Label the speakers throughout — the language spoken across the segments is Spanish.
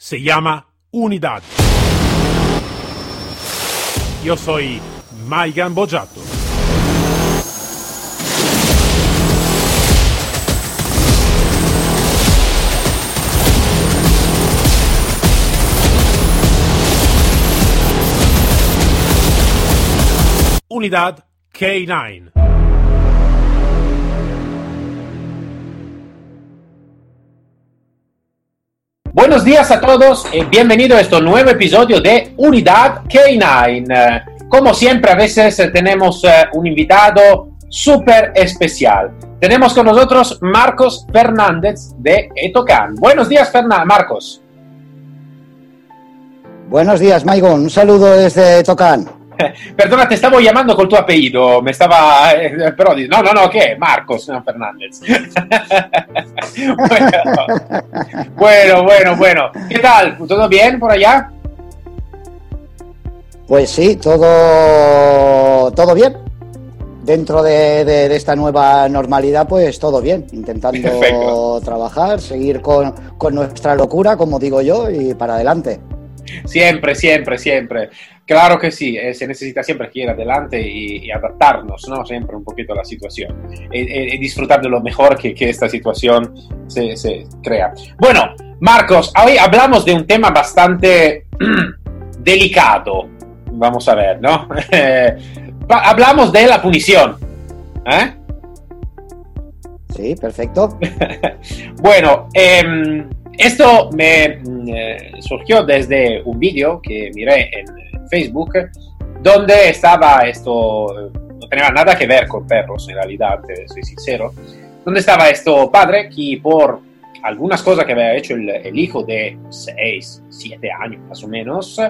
Speaker 1: se llama Unidad. Yo soy Maigan Bojato. Unidad K9.
Speaker 2: Buenos días a todos y bienvenido a este nuevo episodio de Unidad K9. Eh, Como siempre, a veces eh, tenemos eh, un invitado súper especial. Tenemos con nosotros Marcos Fernández de Etocan. Buenos días, Marcos.
Speaker 3: Buenos días, Maigon. Un saludo desde Tocán.
Speaker 2: Perdona, te estaba llamando con tu apellido. Me estaba. eh, pero di- no, no, no, ¿qué? Marcos, no Fernández. bueno, bueno, bueno, bueno. ¿Qué tal? ¿Todo bien por allá?
Speaker 3: Pues sí, todo, todo bien. Dentro de, de- de esta nueva normalidad, pues todo bien. Intentando
Speaker 2: Perfecto.
Speaker 3: trabajar, seguir con, con nuestra locura, como digo yo, y para adelante.
Speaker 2: Siempre, siempre, siempre. Claro que sí, eh, se necesita siempre ir adelante y, y adaptarnos, ¿no? Siempre un poquito a la situación. Y, y- y disfrutar de lo mejor que, que esta situación se, se crea. Bueno, Marcos, hoy hablamos de un tema bastante delicado. Vamos a ver, ¿no? Hablamos de la punición. ¿Eh?
Speaker 3: Sí, perfecto.
Speaker 2: Bueno, em, esto me mm, eh, surgió desde un vídeo que miré en Facebook donde estaba esto, no tenía nada que ver con perros en realidad, te soy sincero, donde estaba esto padre que por algunas cosas que había hecho el, el hijo de 6, 7 años más o menos,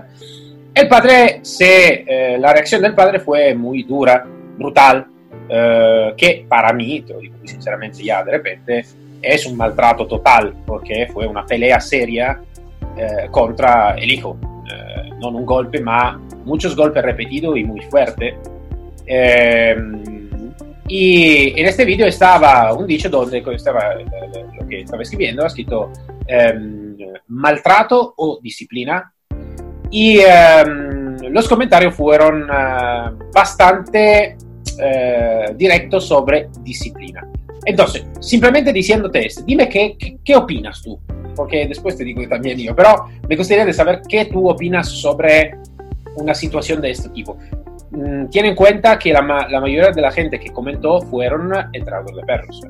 Speaker 2: el padre se, eh, la reacción del padre fue muy dura, brutal, eh, que para mí, te lo digo sinceramente ya de repente, es un maltrato total, porque fue una pelea seria eh, contra el hijo. Eh, no un golpe, ma muchos golpes repetidos y muy fuerte. Eh, y en este vídeo estaba un dicho donde estaba lo que estaba escribiendo, ha escrito ehm, maltrato o disciplina. Y ehm, los comentarios fueron eh, bastante eh, directos sobre disciplina. Entonces, simplemente diciéndote esto, dime qué, qué, qué opinas tú, porque después te digo también yo, pero me gustaría saber qué tú opinas sobre una situación de este tipo. Mm, Tiene en cuenta que la mayoría de la gente que comentó fueron entrenadores de perros.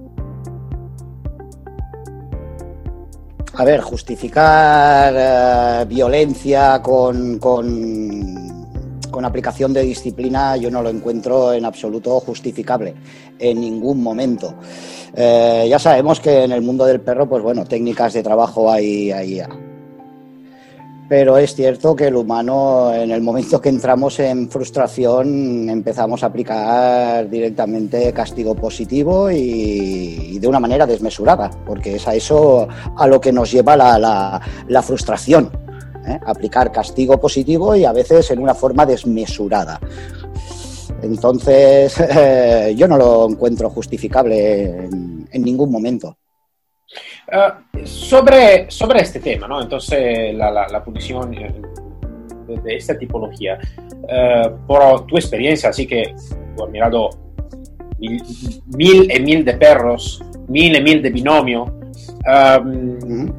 Speaker 3: A ver, justificar eh, violencia con, con, con aplicación de disciplina yo no lo encuentro en absoluto justificable, en ningún momento. Eh, ya sabemos que en el mundo del perro, pues bueno, técnicas de trabajo hay, hay pero es cierto que el humano, en el momento que entramos en frustración, empezamos a aplicar directamente castigo positivo y, de una manera desmesurada, porque es a eso a lo que nos lleva la frustración. ¿Eh? Aplicar castigo positivo y a veces en una forma desmesurada. Entonces, eh, yo no lo encuentro justificable en- en ningún momento.
Speaker 2: Eh, sobre, sobre este tema, ¿no? Entonces, la, la, la punición eh, de, de esta tipología, por tu experiencia, así que tú has mirado mil, mil y mil de perros, mil y mil de binomio, um.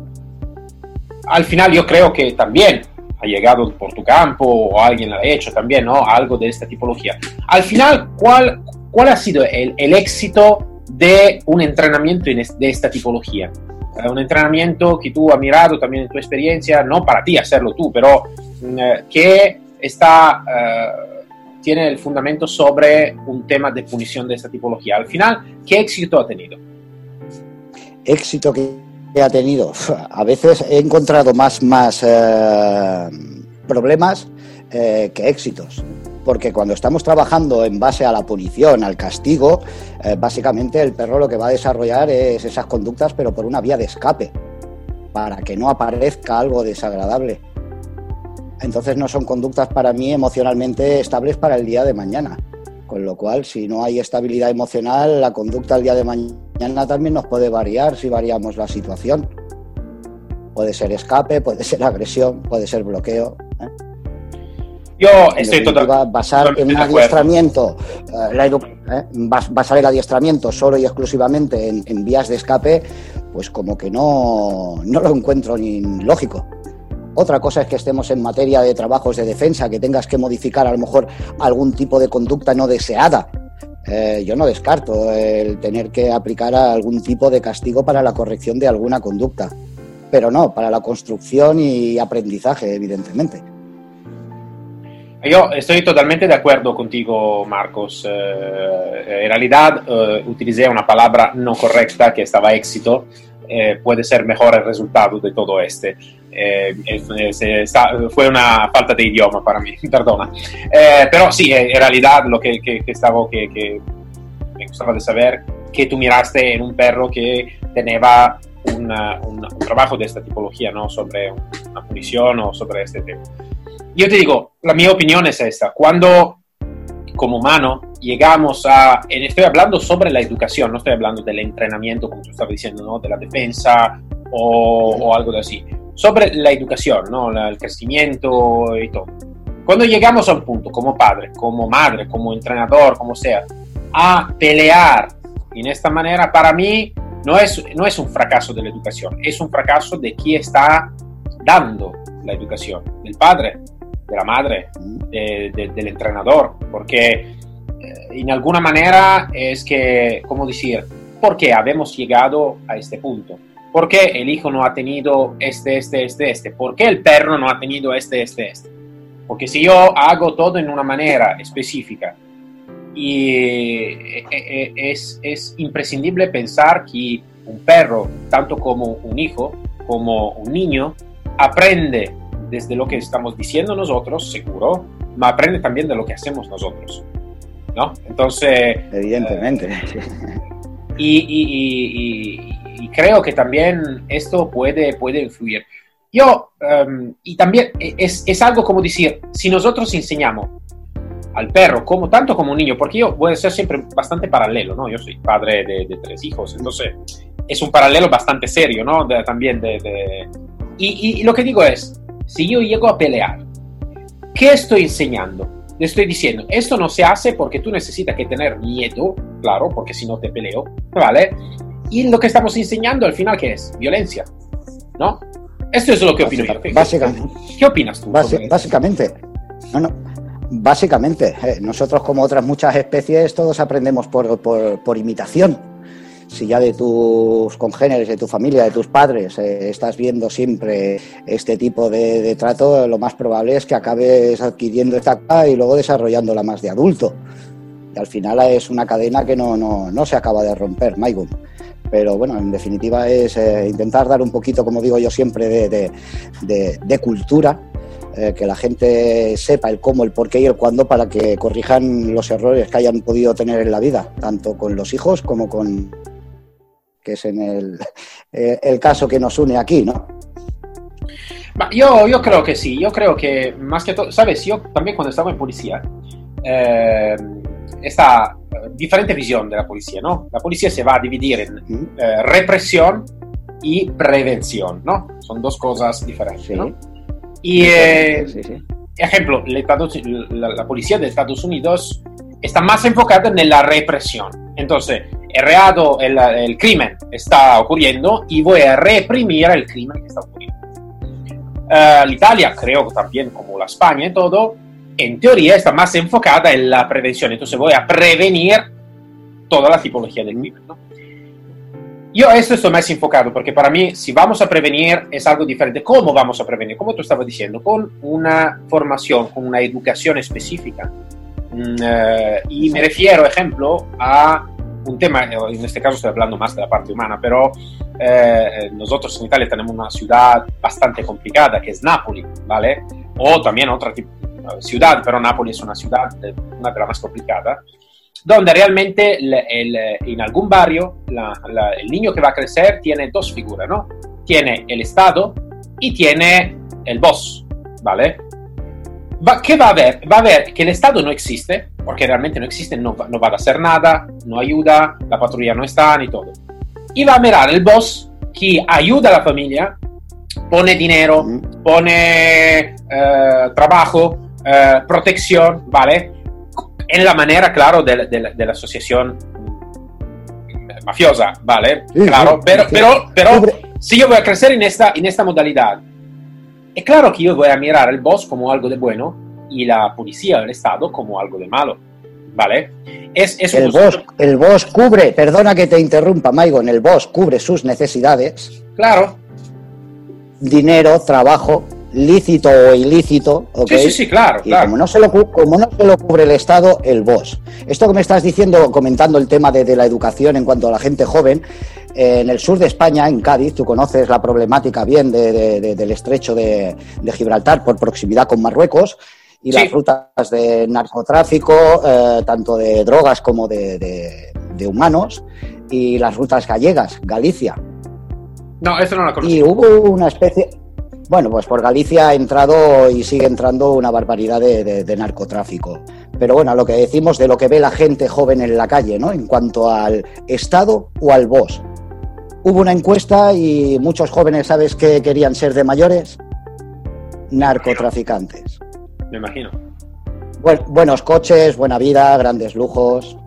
Speaker 2: Al final yo creo que también ha llegado por tu campo o alguien lo ha hecho también, ¿no? Algo de esta tipología. Al final, ¿cuál, cuál ha sido el, éxito de un entrenamiento de esta tipología? Eh, un entrenamiento que tú has mirado también en tu experiencia, no para ti hacerlo tú, pero mm, eh, que está, eh, tiene el fundamento sobre un tema de punición de esta tipología. Al final, ¿qué éxito ha tenido?
Speaker 3: éxito que ha tenido. A veces he encontrado más, más eh, problemas eh, que éxitos. Porque cuando estamos trabajando en base a la punición, al castigo, eh, básicamente el perro lo que va a desarrollar es esas conductas, pero por una vía de escape, para que no aparezca algo desagradable. Entonces no son conductas para mí emocionalmente estables para el día de mañana. Con lo cual, si no hay estabilidad emocional, la conducta el día de mañana también nos puede variar si variamos la situación. Puede ser escape, puede ser agresión, puede ser bloqueo. ¿eh?
Speaker 2: Yo estoy totalmente
Speaker 3: basar en un adiestramiento, eh, la eh, basar el adiestramiento solo y exclusivamente en, vías de escape, pues como que no, no lo encuentro ni lógico. Otra cosa es que estemos en materia de trabajos de defensa, que tengas que modificar a lo mejor algún tipo de conducta no deseada. Eh, yo no descarto el tener que aplicar algún tipo de castigo para la corrección de alguna conducta, pero no para la construcción y aprendizaje, evidentemente.
Speaker 2: Yo estoy totalmente de acuerdo contigo, Marcos. Eh, en realidad eh, utilicé una palabra no correcta que estaba éxito. Eh, puede ser mejor el resultado de todo este. Fue una falta de idioma para mí, perdona. pero sí, en realidad lo que, que, que estaba, que, que, me gustaba de saber, que tú miraste en un perro que tenía una, un trabajo de esta tipología, ¿no? Sobre una punición o sobre este tema. Yo te digo, la mi opinión es esta. Cuando como humano llegamos a, estoy hablando sobre la educación, no estoy hablando del entrenamiento, como tú estabas diciendo, ¿no? de la defensa o, o algo de así, sobre la educación, ¿no? el crecimiento y todo. Cuando llegamos a un punto, como padre, como madre, como entrenador, como sea, a pelear en esta manera, para mí no es, no es un fracaso de la educación, es un fracaso de quien está dando la educación, del padre, de la madre, del entrenador, porque eh, en alguna manera es que, ¿cómo decir? ¿Por qué habemos llegado a este punto? ¿Por qué el hijo no ha tenido este, este, este, este? ¿Por qué el perro no ha tenido este, este, este? Porque si yo hago todo en una manera específica y eh, eh, es, es imprescindible pensar que un perro, tanto como un hijo, como un niño, aprende desde lo que estamos diciendo nosotros, seguro, ma aprende también de lo que hacemos nosotros. ¿No? Entonces...
Speaker 3: Evidentemente.
Speaker 2: Eh, y, y, creo que también esto puede, puede influir. Yo, um, y también es, es, algo como decir, si nosotros enseñamos al perro, como, tanto como un niño, porque yo voy a ser siempre bastante paralelo, ¿no? Yo soy padre de, de tres hijos, entonces es un paralelo bastante serio, ¿no? De, también de... de y, y, lo que digo es, si yo llego a pelear, ¿qué estoy enseñando? Le estoy diciendo, esto no se hace porque tú necesitas que tener miedo, claro, porque si no te peleo, ¿vale? Y lo que estamos enseñando al final, ¿qué es? Violencia, ¿no? Esto es lo que opino yo.
Speaker 3: Básicamente.
Speaker 2: ¿Qué opinas tú?
Speaker 3: básicamente. No, no. Básicamente, eh, nosotros como otras muchas especies, todos aprendemos por, por, por imitación si ya de tus congéneres, de tu familia, de tus padres, eh, estás viendo siempre este tipo de, trato, lo más probable es que acabes adquiriendo esta y luego desarrollándola más de adulto. Y al final es una cadena que no, no, no se acaba de romper, Maigun. Pero bueno, en definitiva es eh, intentar dar un poquito, como digo yo siempre, de, de, cultura eh, que la gente sepa el cómo, el por qué y el cuándo para que corrijan los errores que hayan podido tener en la vida, tanto con los hijos como con, que es en el, eh, el caso que nos une aquí, ¿no?
Speaker 2: Yo, yo creo que sí, yo creo que más que todo, sabes, yo también cuando estaba en policía, eh, esta diferente visión de la policía, ¿no? La policía se va a dividir en eh, represión y prevención, ¿no? Son dos cosas diferentes, ¿no? Y, sí, sí. ejemplo, la, la, policía de Estados Unidos está más enfocada en la represión. Entonces, el reato, el, el, crimen está ocurriendo y voy a reprimir el crimen que está ocurriendo. Uh, Italia, creo también como la España y todo, en teoría está más enfocada en la prevención, entonces voy a prevenir toda la tipología del crimen. ¿no? Yo esto estoy más enfocado porque para mí si vamos a prevenir es algo diferente. ¿Cómo vamos a prevenir? Como tú estabas diciendo, con una formación, con una educación específica. Uh, y me refiero, ejemplo, a un tema, eh, en este caso estoy hablando más de la parte humana, pero eh, nosotros en Italia tenemos una ciudad bastante complicada que es Nápoles, ¿vale? O también otra ciudad, pero Nápoles es una ciudad, una de las más complicadas, donde realmente el, el, en algún barrio la, la, el niño que va a crecer tiene dos figuras, ¿no? Tiene el Estado y tiene el boss, ¿vale? Va, ¿Qué va a haber? Va a ver que el Estado no existe, porque realmente no existe, no, no va a hacer nada, no ayuda, la patrulla no está ni todo. Y va a mirar el boss que ayuda a la familia pone dinero,
Speaker 3: Mm.
Speaker 2: pone eh, trabajo, eh, protección, ¿vale? En la manera, claro, de, de- de la asociación mafiosa, ¿vale?
Speaker 3: Sí,
Speaker 2: claro,
Speaker 3: sí,
Speaker 2: pero,
Speaker 3: sí.
Speaker 2: pero, pero si yo voy a crecer en esta, en esta modalidad, es claro que yo voy a mirar al boss como algo de bueno y la policía del Estado como algo de malo, ¿vale? Es, es un
Speaker 3: El boss, el boss cubre, perdona que te interrumpa, Maigon, el boss cubre sus necesidades,
Speaker 2: Claro,
Speaker 3: dinero, trabajo, lícito o ilícito, ¿ok?
Speaker 2: sí, sí, sí, claro,
Speaker 3: Y
Speaker 2: claro.
Speaker 3: como no, se lo, como no se lo cubre el Estado, el boss. Esto que me estás diciendo, comentando el tema de, de la educación en cuanto a la gente joven, eh, en el sur de España, en Cádiz, tú conoces la problemática bien de- de- de- del estrecho de, Gibraltar por proximidad con Marruecos y
Speaker 2: Sí.
Speaker 3: las rutas de narcotráfico, eh, tanto de drogas como de, humanos, y las rutas gallegas, Galicia.
Speaker 2: No, esto no lo conozco.
Speaker 3: Y hubo una especie. Bueno, pues por Galicia ha entrado y sigue entrando una barbaridad de, de- de narcotráfico. Pero bueno, a lo que decimos de lo que ve la gente joven en la calle, ¿no? En cuanto al Estado o al BOS. Hubo una encuesta y muchos jóvenes, ¿sabes qué querían ser de mayores? Narcotraficantes.
Speaker 2: Me imagino.
Speaker 3: Buen- buenos coches, buena vida, grandes lujos.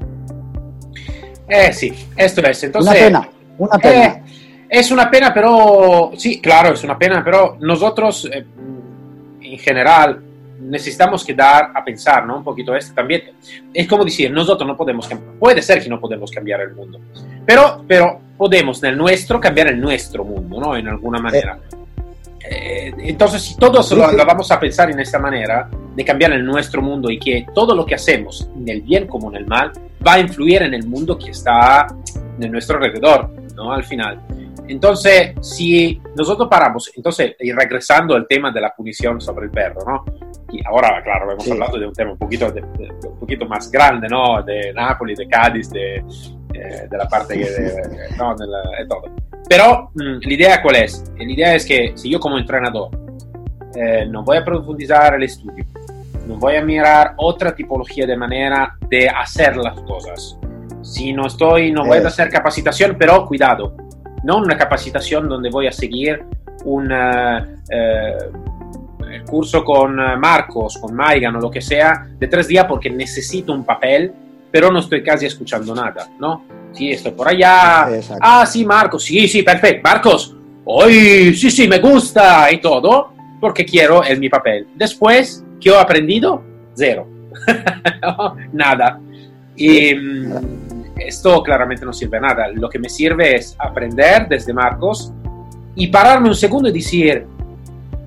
Speaker 2: Eh, sí, esto es. Entonces,
Speaker 3: una pena, una pena.
Speaker 2: Eh, es una pena, pero sí, claro, es una pena, pero nosotros eh, en general necesitamos quedar a pensar, ¿no? Un poquito esto también. Es como decir, nosotros no podemos cambiar, puede ser que no podemos cambiar el mundo, pero, pero podemos en el nuestro cambiar el nuestro mundo, ¿no? En alguna manera. Eh, entonces, si todos lo, lo vamos a pensar en esta manera, de cambiar el nuestro mundo y que todo lo que hacemos, en el bien como en el mal, va a influir en el mundo que está de nuestro alrededor, ¿no? Al final. Entonces, si nosotros paramos, entonces, y regresando al tema de la punición sobre el perro, ¿no? Y ahora, claro, hemos
Speaker 3: Sí.
Speaker 2: hablado de un tema un poquito, de- de- un poquito más grande, ¿no? De Nápoles, de Cádiz, de, eh, de la parte que de, no, de, la- de todo. Pero mm, la idea cuál es? La idea es que si yo como entrenador eh, no voy a profundizar el estudio, no voy a mirar otra tipología de manera de hacer las cosas. Si no estoy, no voy a hacer capacitación, pero cuidado, no una capacitación donde voy a seguir un eh, curso con eh, Marcos, con Maigan o lo que sea de tres días porque necesito un papel, pero no estoy casi escuchando nada, ¿no? Sí, estoy por allá.
Speaker 3: Exacto.
Speaker 2: Ah, sí, Marcos, sí, sí, perfecto. Marcos, hoy sí, sí, me gusta y todo, porque quiero el mi papel. Después, ¿qué he aprendido? Cero. nada. Y mm, esto claramente no sirve a nada. Lo que me sirve es aprender desde Marcos y pararme un segundo y decir,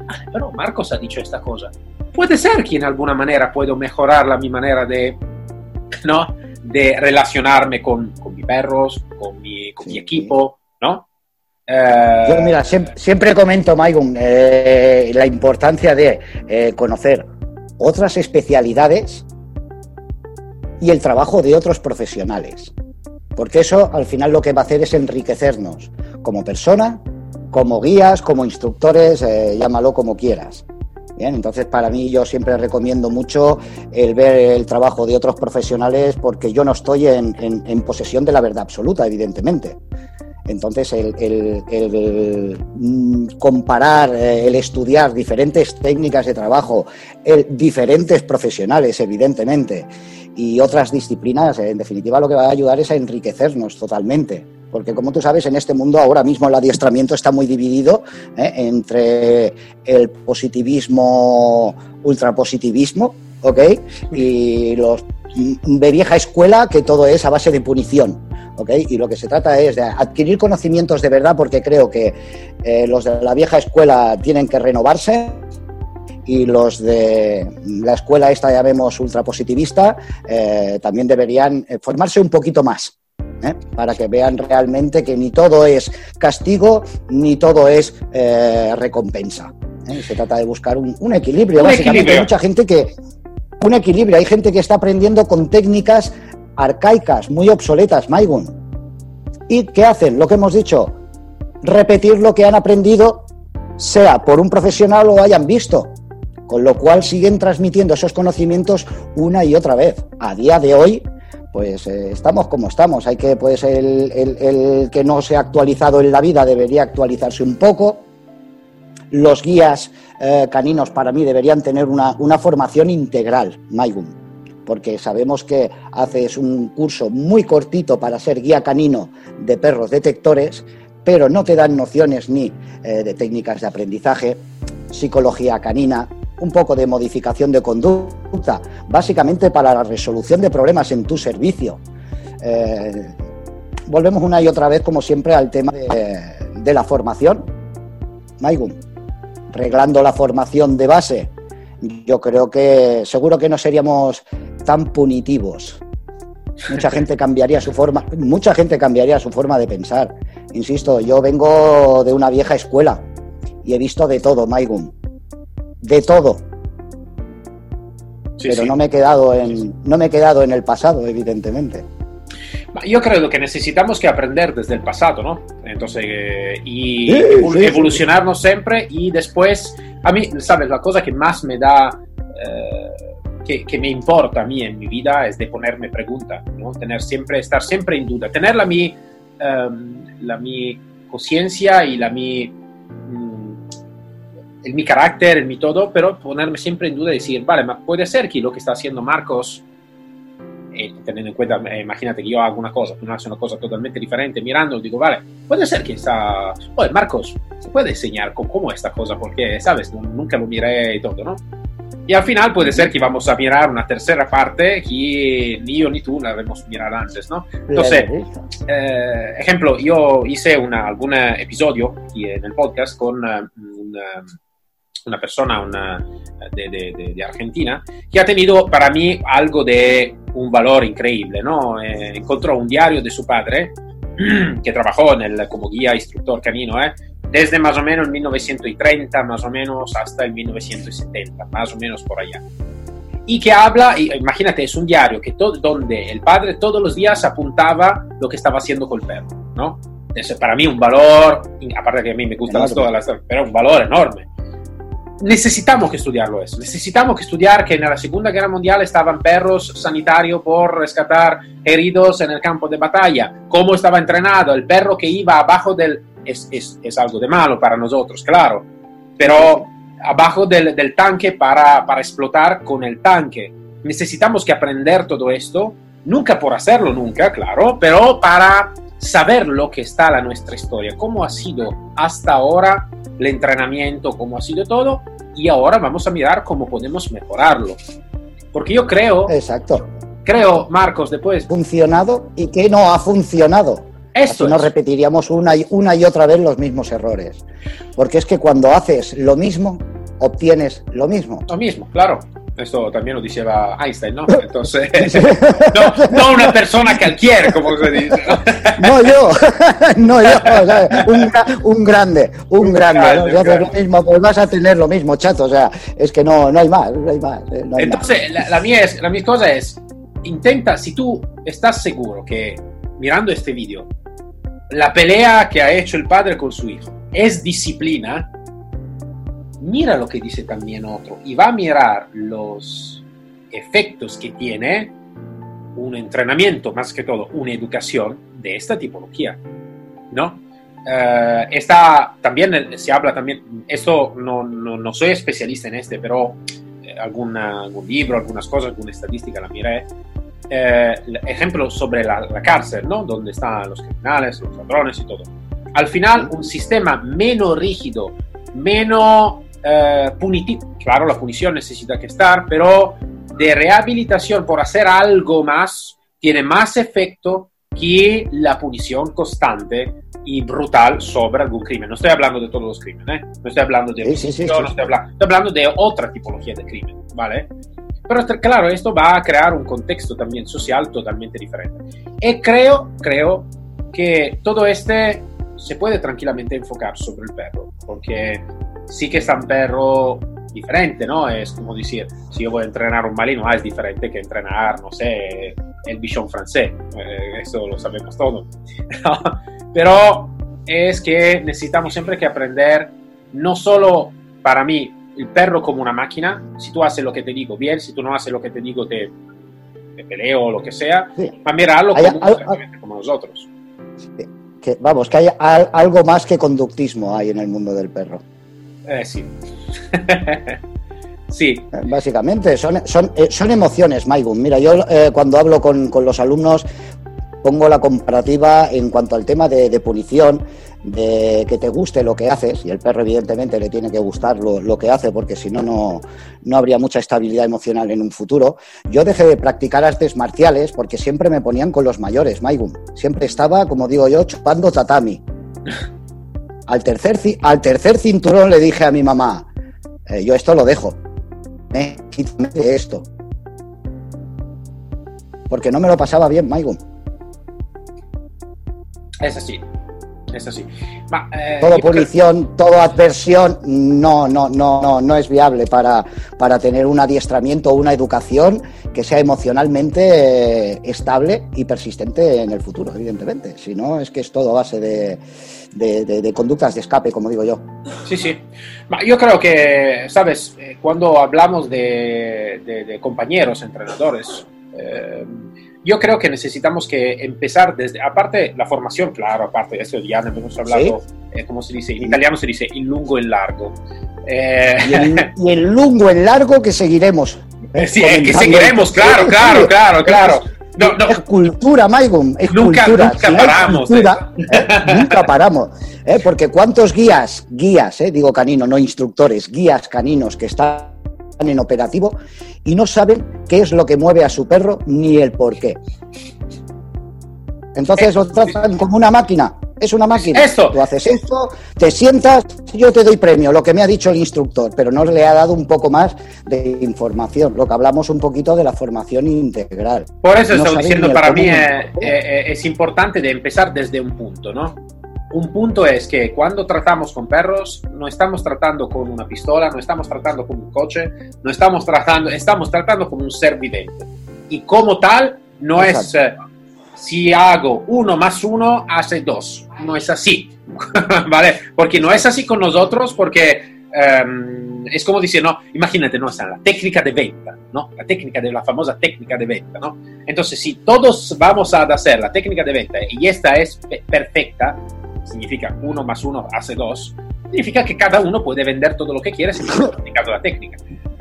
Speaker 2: "Ah, pero Marcos ha dicho esta cosa. Puede ser que en alguna manera puedo mejorar la mi manera de, ¿no? de relacionarme con, con mis perros, con mi, con mi
Speaker 3: Sí.
Speaker 2: equipo, ¿no? Eh,
Speaker 3: Yo, mira, siempre, siempre comento, Maigun, eh, la importancia de eh, conocer otras especialidades y el trabajo de otros profesionales. Porque eso al final lo que va a hacer es enriquecernos como persona, como guías, como instructores, eh, llámalo como quieras. Bien, entonces para mí yo siempre recomiendo mucho el ver el trabajo de otros profesionales porque yo no estoy en, posesión de la verdad absoluta, evidentemente. Entonces, el, el- mm, comparar, eh, el estudiar diferentes técnicas de trabajo, diferentes profesionales, evidentemente, y otras disciplinas, en definitiva, lo que va a ayudar es a enriquecernos totalmente. Porque, como tú sabes, en este mundo ahora mismo el adiestramiento está muy dividido eh, entre el positivismo, ultrapositivismo, ¿ok? Y los mm, de vieja escuela, que todo es a base de punición. ¿Ok? Y lo que se trata es de adquirir conocimientos de verdad, porque creo que eh, los de la vieja escuela tienen que renovarse y los de la escuela esta, ya vemos, ultrapositivista, eh, también deberían eh, formarse un poquito más. ¿eh? Para que vean realmente que ni todo es castigo ni todo es recompensa. Se trata de buscar un, un equilibrio.
Speaker 2: Un
Speaker 3: Básicamente,
Speaker 2: equilibrio.
Speaker 3: hay mucha gente que. Un equilibrio. Hay gente que está aprendiendo con técnicas arcaicas, muy obsoletas, Maigun. ¿Y qué hacen? Lo que hemos dicho, repetir lo que han aprendido, sea por un profesional o hayan visto. Con lo cual siguen transmitiendo esos conocimientos una y otra vez. A día de hoy, pues eh, estamos como estamos. Hay que, pues, el, el- el que no se ha actualizado en la vida debería actualizarse un poco. los guías eh, caninos para mí deberían tener una, una formación integral, Maigum, porque sabemos que haces un curso muy cortito para ser guía canino de perros detectores, pero no te dan nociones ni eh, de técnicas de aprendizaje, psicología canina, un poco de modificación de conducta, básicamente para la resolución de problemas en tu servicio. Eh, volvemos una y otra vez, como siempre, al tema de, la formación. Maigum, reglando la formación de base, yo creo que seguro que no seríamos tan punitivos. Mucha gente cambiaría su forma, mucha gente cambiaría su forma de pensar. Insisto, yo vengo de una vieja escuela y he visto de todo, Maigum. De todo.
Speaker 2: Sí,
Speaker 3: pero
Speaker 2: sí.
Speaker 3: no me he quedado en no me he quedado en el pasado, evidentemente.
Speaker 2: Ma Io credo che necesitamos que aprender desde el pasado, ¿no? Entonces, eh, y
Speaker 3: sí.
Speaker 2: evolucionarnos siempre y después, a mí, ¿sabes? La cosa que más me da, eh, que, que me importa a mí en mi vida es de ponerme preguntas, ¿no? Tener siempre, estar siempre en duda, tener la mi, ehm, la mi conciencia y la mi, mm, el mi carácter, el mi todo, pero ponerme siempre en duda y decir, vale, puede ser que lo que está haciendo Marcos e tenendo in cuenta, eh, imagínate que yo hago una cosa, tú no haces una cosa totalmente diferente, mirando, digo, vale, puede ser que está... Oye, Marcos, ¿se puede enseñar con, cómo esta cosa? Porque, ¿sabes? Nunca lo miré y todo, ¿no? Y al final puede ser que vamos a mirar una tercera parte que ni yo ni tú la debemos mirar antes, ¿no? Entonces, eh, ejemplo, yo hice una, algún eh, episodio en el podcast con eh, una, una persona una, de, de- de- de Argentina que ha tenido para mí algo de un valor increíble, ¿no? Eh, encontró un diario de su padre que trabajó en el, como guía instructor canino, ¿eh? Desde más o menos el 1930, más o menos hasta el 1970, más o menos por allá. Y que habla, imagínate, es un diario que todo, donde el padre todos los días apuntaba lo que estaba haciendo con el perro, ¿no? Es para mí un valor, aparte que a mí me gustan las, todas las, pero un valor enorme. Necesitamos que estudiarlo eso, necesitamos que estudiar que en la Segunda Guerra Mundial estaban perros sanitarios por rescatar heridos en el campo de batalla, cómo estaba entrenado, el perro que iba abajo del... Es, es, es algo de malo para nosotros, claro, pero abajo del, del tanque para, para, explotar con el tanque. Necesitamos que aprender todo esto, nunca por hacerlo, nunca, claro, pero para saber lo que está la nuestra historia, cómo ha sido hasta ahora el entrenamiento, cómo ha sido todo, y ahora vamos a mirar cómo podemos mejorarlo. Porque yo creo,
Speaker 3: Exacto.
Speaker 2: creo, Marcos, después...
Speaker 3: Funcionado y que no ha funcionado.
Speaker 2: Esto
Speaker 3: Así no
Speaker 2: es.
Speaker 3: repetiríamos una y, una y otra vez los mismos errores. Porque es que cuando haces lo mismo, obtienes lo mismo.
Speaker 2: Lo mismo, claro. Esto también lo decía Einstein, ¿no? Entonces, no, no, una persona cualquiera, como se dice. ¿no?
Speaker 3: No yo, no yo, o sea, un, un, grande, un, un grande. grande, ¿no? Si haces lo mismo, pues vas a tener lo mismo, chato. O sea, es que no, no hay más, no hay más. No hay
Speaker 2: Entonces,
Speaker 3: más.
Speaker 2: La, la, mía es, la mia cosa es, intenta, si tú estás seguro que mirando este video, la pelea que ha hecho el padre con su hijo es disciplina, mira lo que dice también otro y va a mirar los efectos que tiene un entrenamiento, más que todo una educación de esta tipología, ¿no? Uh, está también, se habla también, esto no, no, no soy especialista en este, pero eh, algún libro, algunas cosas, alguna estadística la miré, eh, ejemplo sobre la, la, cárcel, ¿no? Donde están los criminales, los ladrones y todo. Al final, un sistema menos rígido, menos eh, punitivo, claro, la punición necesita que estar, pero de rehabilitación por hacer algo más, tiene más efecto que la punición constante y brutal sobre algún crimen. No estoy hablando de todos los crímenes, ¿eh? no estoy hablando de...
Speaker 3: Sí, sí, sí,
Speaker 2: no estoy, hablando, estoy hablando de otra tipología de crimen, ¿vale? Pero claro, esto va a crear un contexto también social totalmente diferente. Y creo, creo que todo este se puede tranquilamente enfocar sobre el perro, porque sí que es un perro diferente, ¿no? Es como decir, si yo voy a entrenar un malino, ah, es diferente que entrenar, no sé, el bichón francés, eh, eso lo sabemos todos. Pero es que necesitamos siempre que aprender, no solo para mí, el perro como una máquina, si tú haces lo que te digo bien, si tú no haces lo que te digo te, te peleo o lo que sea, sí. a mirarlo como, hay, hay, como nosotros.
Speaker 3: Que, vamos, que hay algo más que conductismo hay en el mundo del perro.
Speaker 2: Eh, sí. sí.
Speaker 3: Básicamente, son, son, eh, son emociones, Maigun. Mira, yo eh, cuando hablo con, con, los alumnos pongo la comparativa en cuanto al tema de, de, punición, de que te guste lo que haces, y el perro evidentemente le tiene que gustar lo, lo que hace, porque si no, no habría mucha estabilidad emocional en un futuro. Yo dejé de practicar artes marciales porque siempre me ponían con los mayores, Maigun. Siempre estaba, como digo yo, chupando tatami. Al tercer, cinturón le dije a mi mamá, eh, yo esto lo dejo, eh, quítame de esto. Porque no me lo pasaba bien, Maigun.
Speaker 2: Es así, es así. Eh,
Speaker 3: todo punición, todo adversión, no, no, no, no, no es viable para, para tener un adiestramiento o una educación que sea emocionalmente eh, estable y persistente en el futuro, evidentemente. Si no, es que es todo base de, de, de, de, conductas de escape, como digo yo.
Speaker 2: Sí, sí. Yo creo que, sabes, eh, cuando hablamos de, compañeros, entrenadores, eh, yo creo que necesitamos que empezar desde, aparte la formación, claro, aparte eso ya hemos hablado, ¿Sí? eh, como se dice, en italiano se dice in lungo en largo.
Speaker 3: Eh... Y, el, y, el, lungo en largo que seguiremos.
Speaker 2: Eh, sí, que seguiremos, claro, claro, claro, claro.
Speaker 3: No, no. Es cultura, Maicon, es
Speaker 2: nunca,
Speaker 3: cultura.
Speaker 2: Nunca si paramos.
Speaker 3: Cultura, eh, nunca paramos. Eh, porque cuántos guías, guías, eh, digo canino, no instructores, guías caninos que están en operativo y no saben qué es lo que mueve a su perro ni el por qué. Entonces lo tratan como una máquina. Es una máquina.
Speaker 2: Esto.
Speaker 3: Tú haces esto, te sientas, yo te doy premio, lo que me ha dicho el instructor, pero no le ha dado un poco más de información. Lo que hablamos un poquito de la formación integral.
Speaker 2: Por eso no estoy diciendo, para mí es, es importante de empezar desde un punto, ¿no? Un punto es que cuando tratamos con perros, no estamos tratando con una pistola, no estamos tratando con un coche, no estamos tratando, estamos tratando con un ser viviente. Y como tal, no Exacto. es eh, si hago uno más uno, hace dos. No es así, ¿vale? Porque no es así con nosotros, porque um, es como dice, no, imagínate, no, la técnica de venta, ¿no? La técnica de la famosa técnica de venta, ¿no? Entonces, si todos vamos a hacer la técnica de venta y esta es perfecta, significa uno más uno hace dos, significa que cada uno puede vender todo lo que quiere sin practicado la técnica.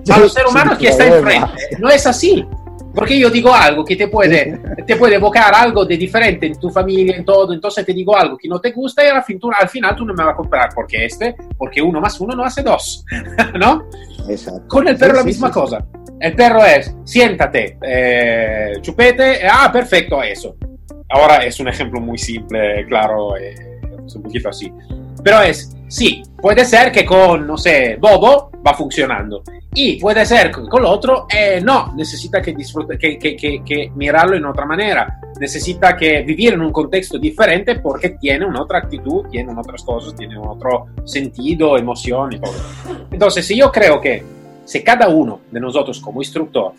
Speaker 2: Para los seres humanos que está enfrente, no es así. Porque yo digo algo que te puede, te puede evocar algo de diferente en tu familia, en todo, entonces te digo algo que no te gusta y al, fin, tú, al final tú no me vas a comprar porque este, porque uno más uno no hace dos, ¿no?
Speaker 3: Exacto.
Speaker 2: Con el perro
Speaker 3: Sí,
Speaker 2: la
Speaker 3: sí,
Speaker 2: misma
Speaker 3: sí.
Speaker 2: cosa. El perro es, siéntate, eh, chupete, ah, perfecto, eso. Ahora es un ejemplo muy simple, claro, eh, es un poquito así. Pero es, sí, puede ser que con, no sé, Bobo va funcionando. Y puede ser que con el otro, eh, no, necesita que, disfrute, que, que, que, que, mirarlo en otra manera. Necesita que vivir en un contexto diferente porque tiene una otra actitud, tiene otras cosas, tiene otro sentido, emoción y todo. Entonces, yo creo que si cada uno de nosotros como instructor,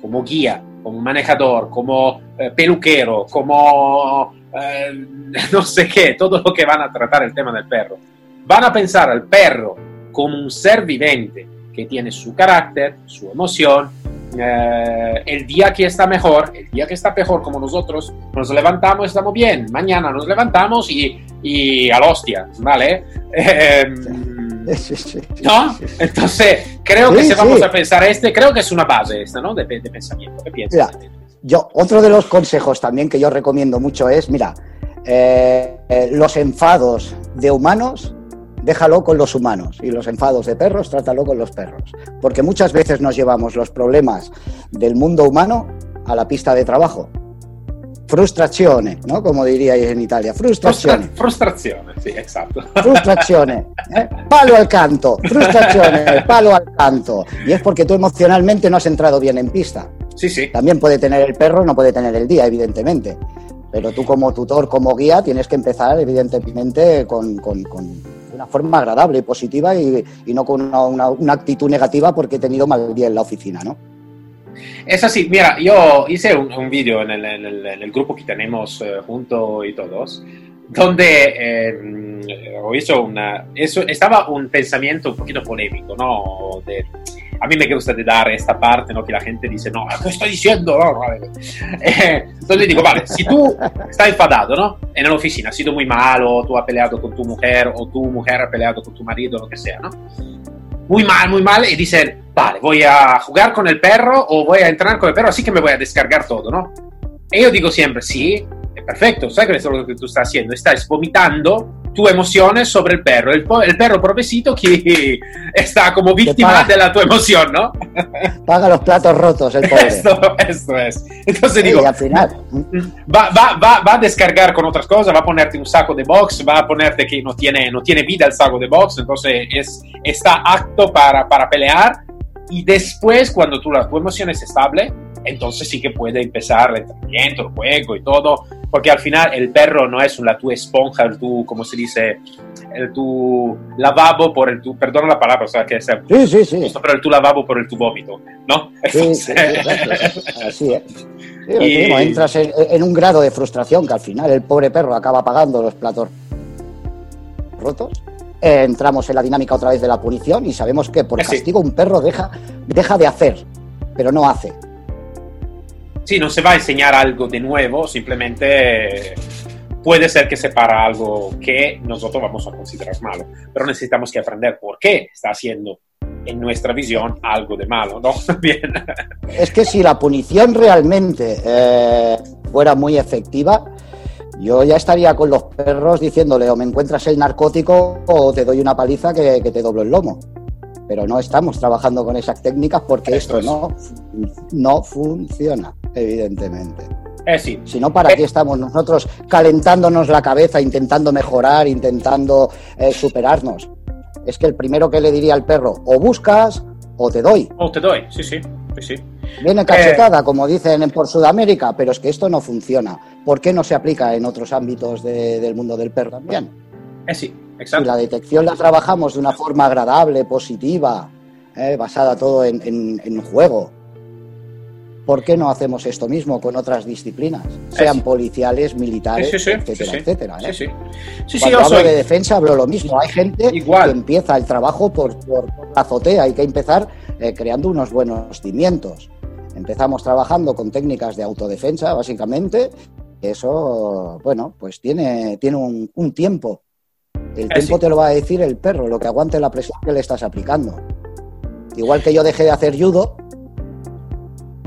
Speaker 2: como guía, como manejador, como eh, peluquero, como eh, no sé qué, todo lo que van a tratar el tema del perro, van a pensar al perro como un ser vivente que tiene su carácter, su emoción, eh, el día que está mejor, el día que está peor como nosotros, nos levantamos, estamos bien, mañana nos levantamos y, y a la hostia, ¿vale?
Speaker 3: Sí, sí, sí,
Speaker 2: ¿No? Entonces, creo que si vamos a pensar este, creo que es una base esta, ¿no? De, de pensamiento. ¿Qué piensas?
Speaker 3: Mira, yo, otro de los consejos también que yo recomiendo mucho es, mira, eh, eh, los enfados de humanos, déjalo con los humanos y los enfados de perros, trátalo con los perros. Porque muchas veces nos llevamos los problemas del mundo humano a la pista de trabajo. Frustrazione, ¿no? Como diríais en Italia,
Speaker 2: Frustra-
Speaker 3: frustrazione.
Speaker 2: frustrazione, sì, esatto.
Speaker 3: Frustrazione, ¿eh? palo al canto, frustrazione, palo al canto. Y es porque tú emocionalmente no has entrado bien en pista.
Speaker 2: Sì, sì.
Speaker 3: También puede tener el perro, no puede tener el día, evidentemente. Pero tú como tutor, como guía, tienes que empezar, evidentemente, con, con- con una forma agradable y positiva y, y no con una, una- una actitud negativa porque he tenido mal día en la oficina, ¿no?
Speaker 2: Es así, mira, yo hice un, un vídeo en en, en el grupo que tenemos eh, junto y todos, donde eh, hecho una, eso, estaba un pensamiento un poquito polémico, ¿no? De, a mí me gusta de dar esta parte, ¿no? Que la gente dice, no, ¿qué estoy diciendo? No. Eh, entonces digo, vale, si tú estás enfadado, ¿no? En la oficina, has sido muy malo, tú has peleado con tu mujer o tu mujer ha peleado con tu marido, lo que sea, ¿no? Muy mal, muy mal, y dicen, vale, voy a jugar con el perro o voy a entrenar con el perro, así que me voy a descargar todo, ¿no? Y yo digo siempre, sí, perfecto, ¿sabes qué es lo que tú estás haciendo? Estás vomitando tu emoción sobre el perro. El, el perro pobrecito que está como víctima de la tu emoción, ¿no?
Speaker 3: Paga los platos rotos, el pobre.
Speaker 2: Esto, esto es. Entonces digo,
Speaker 3: al final.
Speaker 2: Va, va, va, va, a descargar con otras cosas, va a ponerte un saco de box, va a ponerte que no tiene, no tiene vida el saco de box, entonces es, está apto para, para pelear. Y después, cuando la, tu emoción es estable, entonces sí que puede empezar el entrenamiento, el juego y todo, porque al final el perro no es la tu esponja, el tu, como se dice, el tu lavabo por el tu, perdona la palabra, o sea, que es
Speaker 3: sí, sí, sí.
Speaker 2: pero el tu lavabo por el tu vómito, ¿no?
Speaker 3: Sí, sí, así es. y... entras en, en, un grado de frustración que al final el pobre perro acaba pagando los platos rotos. Eh, entramos en la dinámica otra vez de la punición y sabemos que por castigo un perro deja, deja de hacer, pero no hace
Speaker 2: sí, no se va a enseñar algo de nuevo, simplemente puede ser que se para algo que nosotros vamos a considerar malo, pero necesitamos que aprender por qué está haciendo en nuestra visión algo de malo, ¿no? Bien.
Speaker 3: Es que si la punición realmente eh, fuera muy efectiva, yo ya estaría con los perros diciéndole o me encuentras el narcótico o te doy una paliza que, que te doblo el lomo pero no estamos trabajando con esas técnicas porque esto, no, no funciona, evidentemente.
Speaker 2: Eh, sí.
Speaker 3: Si no, ¿para qué estamos nosotros calentándonos la cabeza, intentando mejorar, intentando eh, superarnos? Es que el primero que le diría al perro, o buscas o te doy.
Speaker 2: O te doy, sí, sí. sí,
Speaker 3: Viene cachetada, como dicen por Sudamérica, pero es que esto no funciona. ¿Por qué no se aplica en otros ámbitos del mundo del perro también?
Speaker 2: Eh, sí,
Speaker 3: si la detección la trabajamos de una forma agradable, positiva, eh, basada todo en, juego, ¿por qué no hacemos esto mismo con otras disciplinas? Sean policiales, militares, etcétera, etcétera. ¿eh? Cuando hablo de defensa hablo lo mismo. Hay gente que empieza el trabajo por, la azotea. Hay que empezar eh, creando unos buenos cimientos. Empezamos trabajando con técnicas de autodefensa, básicamente. Eso, bueno, pues tiene, tiene un tiempo el tiempo te lo va a decir el perro, lo que aguante la presión que le estás aplicando. Igual que yo dejé de hacer judo,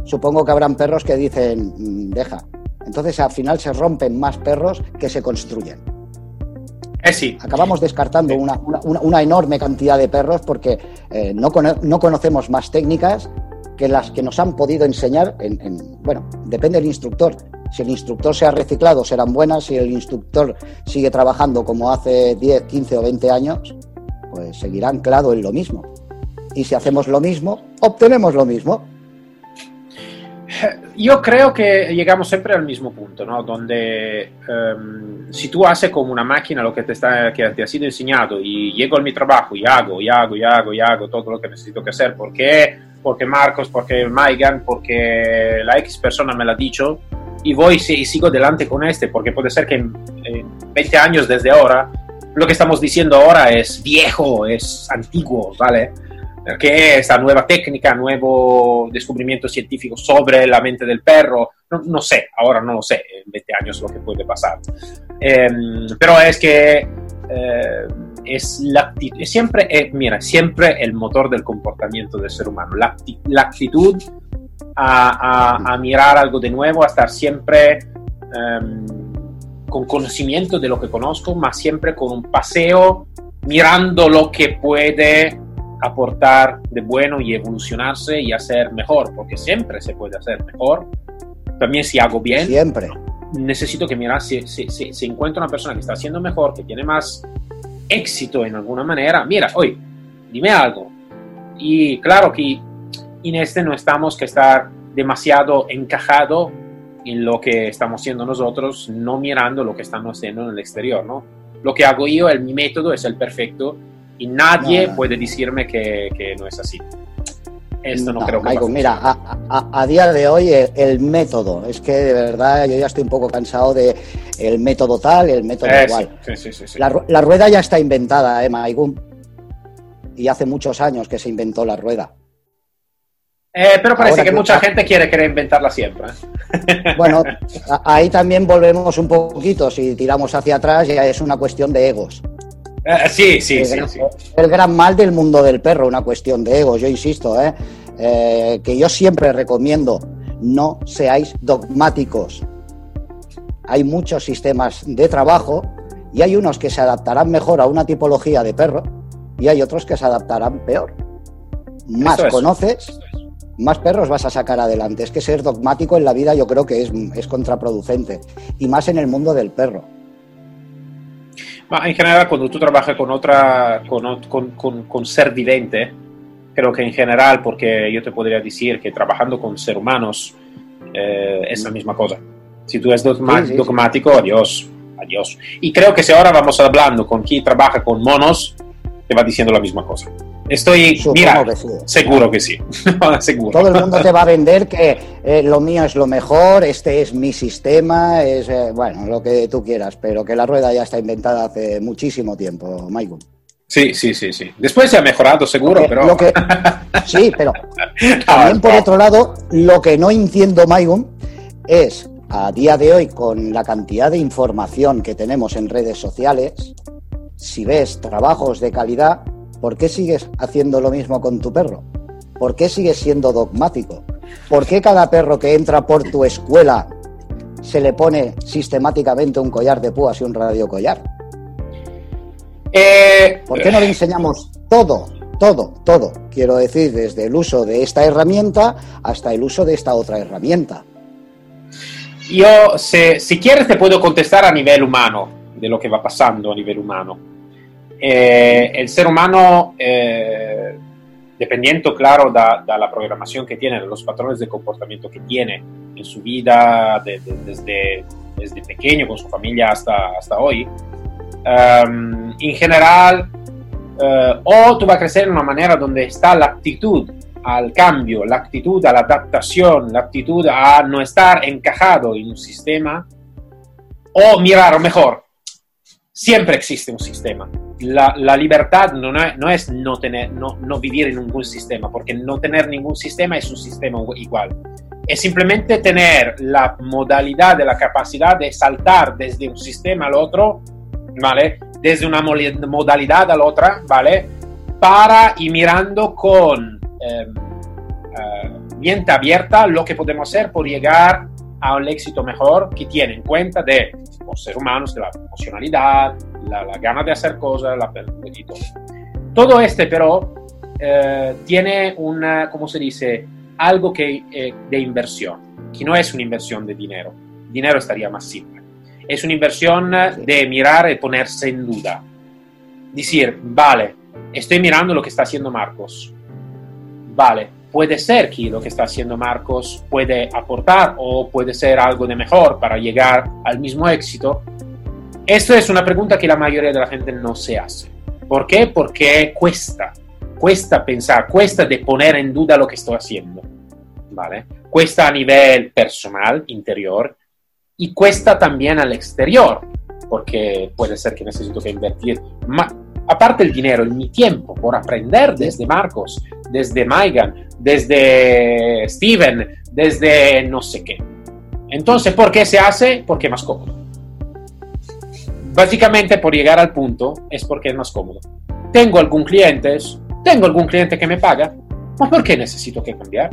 Speaker 3: supongo que habrán perros que dicen, mm, deja. Entonces al final se rompen más perros que se construyen.
Speaker 2: Eh, sí.
Speaker 3: Acabamos descartando una, enorme cantidad de perros porque eh, no, no, conocemos más técnicas que las que nos han podido enseñar. En, bueno, depende del instructor. Si el instructor se ha reciclado, serán buenas. Si el instructor sigue trabajando como hace 10, 15 o 20 años, pues seguirá anclado en lo mismo. Y si hacemos lo mismo, obtenemos lo mismo.
Speaker 2: Yo creo que llegamos siempre al mismo punto, ¿no? Donde em, si tú haces como una máquina lo que te, está, que te ha sido enseñado y llego a mi trabajo y hago, y hago, y hago, y hago todo lo que necesito que hacer, porque, porque Marcos, porque Maigan, porque la X persona me lo ha dicho, y voy y sigo adelante con este, porque puede ser que en, 20 años desde ahora, lo que estamos diciendo ahora es viejo, es antiguo, ¿vale? Que esta nueva técnica, nuevo descubrimiento científico sobre la mente del perro, no, sé, ahora no lo sé, en 20 años lo que puede pasar. Em, pero es que eh, es la siempre, eh, mira, siempre el motor del comportamiento del ser humano, la, la actitud a, mirar algo de nuevo, a estar siempre em, con conocimiento de lo que conozco, más siempre con un paseo, mirando lo que puede aportar de bueno y evolucionarse y hacer mejor, porque siempre se puede hacer mejor. También si hago bien,
Speaker 3: siempre.
Speaker 2: necesito que mirar si, si, si, si encuentro una persona que está haciendo mejor, que tiene más éxito en alguna manera, mira, oye, dime algo. Y claro que en este no estamos que estar demasiado encajado en lo que estamos haciendo nosotros, no mirando lo que estamos haciendo en el exterior, ¿no? Lo que hago yo, el, mi método es el perfecto y nadie puede decirme que, que, no es así. Esto no, creo que
Speaker 3: Michael, Mira, a, a, día de hoy el, método, es que de verdad yo ya estoy un poco cansado de el método tal, el método
Speaker 2: eh,
Speaker 3: igual.
Speaker 2: Sí, sí, sí,
Speaker 3: la, la, rueda ya está inventada, ¿eh? Y hace muchos años que se inventó la rueda.
Speaker 2: Eh, pero parece
Speaker 3: Ahora
Speaker 2: que
Speaker 3: que-
Speaker 2: mucha gente quiere reinventarla siempre. ¿eh?
Speaker 3: Bueno, ahí también volvemos un poquito, si tiramos hacia atrás ya es una cuestión de egos.
Speaker 2: Eh, sí, sí,
Speaker 3: el,
Speaker 2: sí,
Speaker 3: gran,
Speaker 2: sí.
Speaker 3: el gran mal del mundo del perro, una cuestión de egos, yo insisto, ¿eh? Eh, que yo siempre recomiendo, no seáis dogmáticos. Hay muchos sistemas de trabajo y hay unos que se adaptarán mejor a una tipología de perro y hay otros que se adaptarán peor. Más
Speaker 2: es.
Speaker 3: conoces, más perros vas a sacar adelante. Es que ser dogmático en la vida yo creo que es, es contraproducente y más en el mundo del perro.
Speaker 2: Ma in generale quando tu trabajas con otra, con, con, con, con ser vivente, creo que en general, porque yo te podría decir que trabajando con seres humanos eh, es la misma cosa. Si tú eres dogma- dogmático, adiós, adiós. Y creo que si ahora vamos hablando con quien trabaja con monos, te va diciendo la misma cosa. Estoy,
Speaker 3: Supongo
Speaker 2: mira,
Speaker 3: que sí.
Speaker 2: seguro que sí, seguro.
Speaker 3: Todo el mundo te va a vender que eh, lo mío es lo mejor, este es mi sistema, es eh, bueno, lo que tú quieras, pero que la rueda ya está inventada hace muchísimo tiempo, Michael.
Speaker 2: Sí, sí, sí, sí. Después se ha mejorado, seguro,
Speaker 3: Lo que-
Speaker 2: pero...
Speaker 3: lo que- sí, pero
Speaker 2: No,
Speaker 3: también por
Speaker 2: no.
Speaker 3: otro lado, lo que no entiendo, Michael, es a día de hoy, con la cantidad de información que tenemos en redes sociales, si ves trabajos de calidad, ¿por qué sigues haciendo lo mismo con tu perro? ¿Por qué sigues siendo dogmático? ¿Por qué cada perro que entra por tu escuela se le pone sistemáticamente un collar de púas y un radiocollar?
Speaker 2: Eh,
Speaker 3: ¿Por qué no le enseñamos todo, todo, todo? Quiero decir, desde el uso de esta herramienta hasta el uso de esta otra herramienta.
Speaker 2: Yo, se- si quieres, te puedo contestar a nivel humano, de lo que va pasando a nivel humano. Eh, el ser humano, eh, dependiendo, claro, da, da la programación que tiene, de los patrones de comportamiento que tiene en su vida, de- de- desde, desde pequeño, con su familia hasta, hasta hoy, um, en general, eh, o tú vas a crecer en una manera donde está la actitud al cambio, la actitud a la adaptación, la actitud a no estar encajado en un sistema, o mirar, o mejor, siempre existe un sistema. La, libertad no, es- no no, no, vivir en ningún sistema, porque no tener ningún sistema es un sistema igual. Es simplemente tener la modalidad de la capacidad de saltar desde un sistema al otro, ¿vale? Desde una modalidad a la otra, ¿vale? Para ir mirando con eh, eh, mente abierta lo que podemos hacer por llegar a un éxito mejor que tiene en cuenta de los seres humanos, de la emocionalidad, la, la gana de hacer cosas, la, y todo. Todo este, pero, eh, tiene una, ¿cómo se dice? Algo que, eh, de inversión, que no es una inversión de dinero. Dinero estaría más simple. Es una inversión de mirar y ponerse en duda. Decir, vale, estoy mirando lo que está haciendo Marcos. Vale, puede ser que lo que está haciendo Marcos puede aportar o puede ser algo de mejor para llegar al mismo éxito. Esto es una pregunta que la mayoría de la gente no se hace. ¿Por qué? Porque cuesta, cuesta pensar, cuesta de poner en duda lo que estoy haciendo. ¿Vale? Cuesta a nivel personal, interior, y cuesta también al exterior, porque puede ser que necesito que invertir, aparte el dinero, mi tiempo por aprender desde Marcos, desde Maigan, desde Steven, desde no sé qué. Entonces, ¿por qué se hace? Porque es más cómodo. Básicamente, por llegar al punto, es porque es más cómodo. Tengo algún cliente, tengo algún cliente que me paga, ¿mas por qué necesito que cambiar?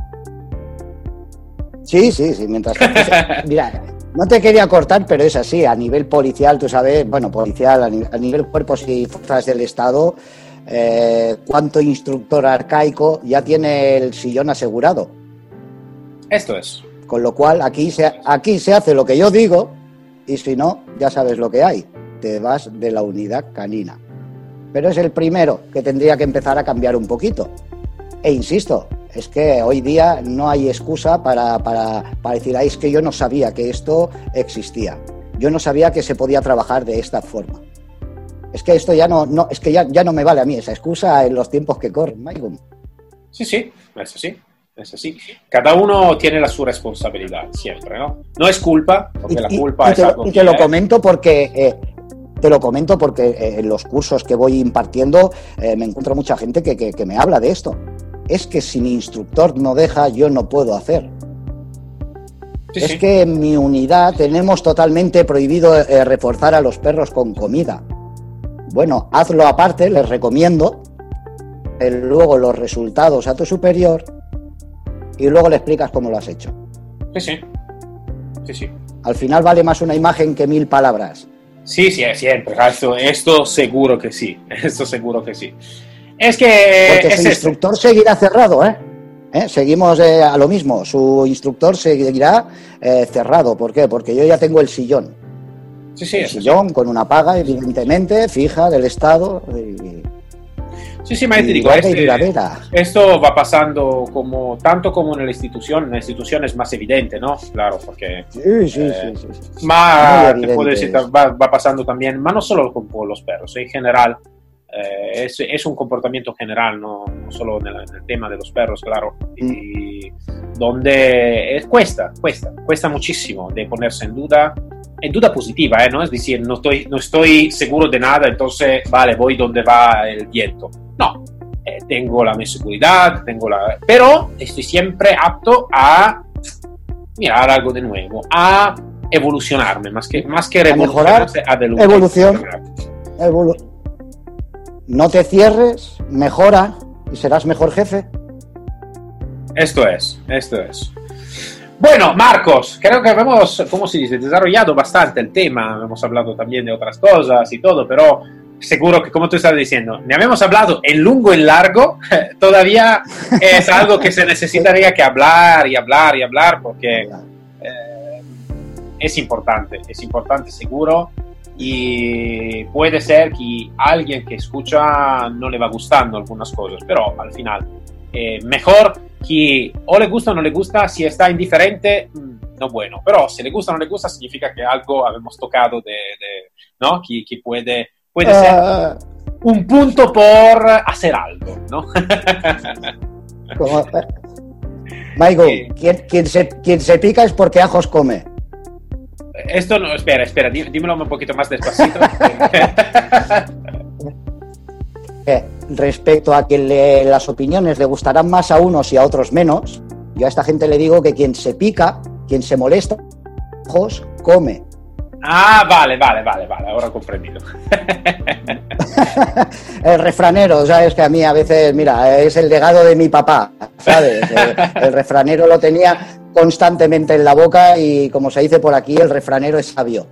Speaker 3: Sí, sí, sí, mientras Mira, no te quería cortar, pero es así. A nivel policial, tú sabes, bueno, policial, a, ni- a nivel cuerpos y fuerzas del Estado, eh, cuánto instructor arcaico ya tiene el sillón asegurado.
Speaker 2: Esto es.
Speaker 3: Con lo cual, aquí se, aquí se hace lo que yo digo y si no, ya sabes lo que hay. Te vas de la unidad canina. Pero es el primero que tendría que empezar a cambiar un poquito. E insisto, es que hoy día no hay excusa para, para, para decir, "Ay, es que yo no sabía que esto existía. Yo no sabía que se podía trabajar de esta forma. Es que esto ya no, no es que ya, ya no me vale a mí esa excusa en los tiempos que corren, Maicon.
Speaker 2: Sí, sí, es así. Es así. Cada uno tiene la su responsabilidad, siempre, ¿no? No es culpa, porque
Speaker 3: Y,
Speaker 2: la
Speaker 3: y-
Speaker 2: culpa
Speaker 3: y
Speaker 2: es
Speaker 3: te, lo-
Speaker 2: algo
Speaker 3: y
Speaker 2: que
Speaker 3: te lo
Speaker 2: es.
Speaker 3: comento porque eh, te lo comento porque eh, en los cursos que voy impartiendo eh, me encuentro mucha gente que, que- que me habla de esto. es que si mi instructor no deja, yo no puedo hacer.
Speaker 2: Sí,
Speaker 3: es
Speaker 2: sí.
Speaker 3: que en mi unidad tenemos totalmente prohibido eh, reforzar a los perros con comida. Bueno, hazlo aparte, les recomiendo. eh, luego los resultados a tu superior y luego le explicas cómo lo has hecho.
Speaker 2: Sí, sí. Sí, sí.
Speaker 3: Al final vale más una imagen que mil palabras.
Speaker 2: Sí, sí, siempre. Esto, esto seguro que sí. Esto seguro que sí. Es que
Speaker 3: Porque
Speaker 2: es
Speaker 3: su instructor seguirá cerrado, ¿eh? ¿Eh? Seguimos eh, a lo mismo. Su instructor seguirá eh, cerrado. ¿Por qué? Porque yo ya tengo el sillón.
Speaker 2: Sí, sí,
Speaker 3: el
Speaker 2: sí.
Speaker 3: sillón con una paga, evidentemente, fija del Estado. Y,
Speaker 2: Sí, sí, ma te
Speaker 3: y
Speaker 2: digo, este- esto va pasando como tanto como en la institución. En la institución es más evidente, ¿no? Claro, porque
Speaker 3: Sí, sí,
Speaker 2: Eh,
Speaker 3: sí, sí, Muy
Speaker 2: te puedo decir, va, va pasando también, ma no solo con los perros, en general, eh, es, es un comportamiento general, no, no solo en el, en el tema de los perros, claro, y donde es, cuesta, cuesta, cuesta muchísimo de ponerse en duda, en duda positiva, ¿eh? ¿no? Es decir, no estoy, no estoy seguro de nada, entonces, vale, voy donde va el viento. No, eh, tengo la mi seguridad, tengo la... Pero estoy siempre apto a mirar algo de nuevo, a evolucionarme, más que, más que revolucionarse, a
Speaker 3: Evolución. Evolu- no te cierres, mejora y serás mejor jefe.
Speaker 2: Esto es, esto es. Bueno, Marcos, creo que hemos, ¿cómo se dice?, desarrollado bastante el tema, hemos hablado también de otras cosas y todo, pero seguro que, como tú estás diciendo, ne habíamos hablado en lungo y largo, todavía es algo que se necesitaría que hablar y hablar y hablar porque eh, es importante, es importante seguro y puede ser que alguien que escucha no le va gustando algunas cosas, pero al final eh, mejor que o le gusta o no le gusta, si está indiferente, mm, no bueno, pero si le gusta o no le gusta significa que algo habemos tocado de, de- ¿no? Que, que puede, puede ser
Speaker 3: Ah,
Speaker 2: un punto por hacer algo, ¿no?
Speaker 3: Michael, quien, quien se, quien se pica es porque ajos come.
Speaker 2: Esto no, espera, espera, dí- dímelo un poquito más despacito.
Speaker 3: Eh, respecto a que le- las opiniones le gustarán más a unos y a otros menos, yo a esta gente le digo que quien se pica, quien se molesta, ojos, come.
Speaker 2: Ah, vale, vale, vale, vale, ahora he comprendido.
Speaker 3: El refranero, sabes que a mí a veces, mira, es el legado de mi papá, ¿sabes? El refranero lo tenía constantemente en la boca y como se dice por aquí, el refranero es sabio.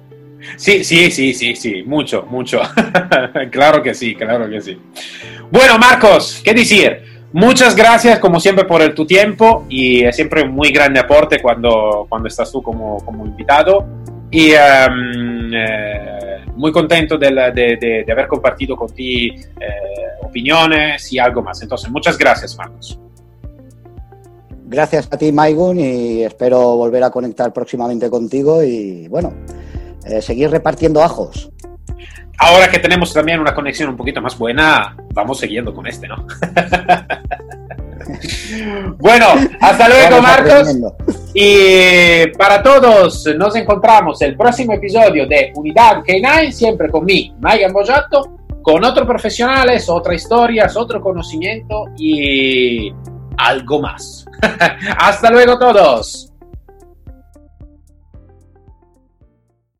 Speaker 2: Sí, sí, sí, sí, sí, mucho, mucho. claro que sí, claro que sí. Bueno, Marcos, ¿qué decir? Muchas gracias, como siempre, por el, tu tiempo y es siempre un muy grande aporte cuando, cuando estás tú como, como invitado. Y em, eh, muy contento de, de- de haber compartido con ti eh, opiniones y algo más. Entonces, muchas gracias, Marcos.
Speaker 3: Gracias a ti, Maigun, y espero volver a conectar próximamente contigo y, bueno, eh, seguir repartiendo ajos.
Speaker 2: Ahora que tenemos también una conexión un poquito más buena, vamos siguiendo con este, ¿no? bueno, hasta luego, Marcos. Y para todos, nos encontramos el próximo episodio de Unidad K9, siempre con mí, Maigan Boyato, con otros profesionales, otras historias, otro conocimiento y algo más. Hasta luego todos.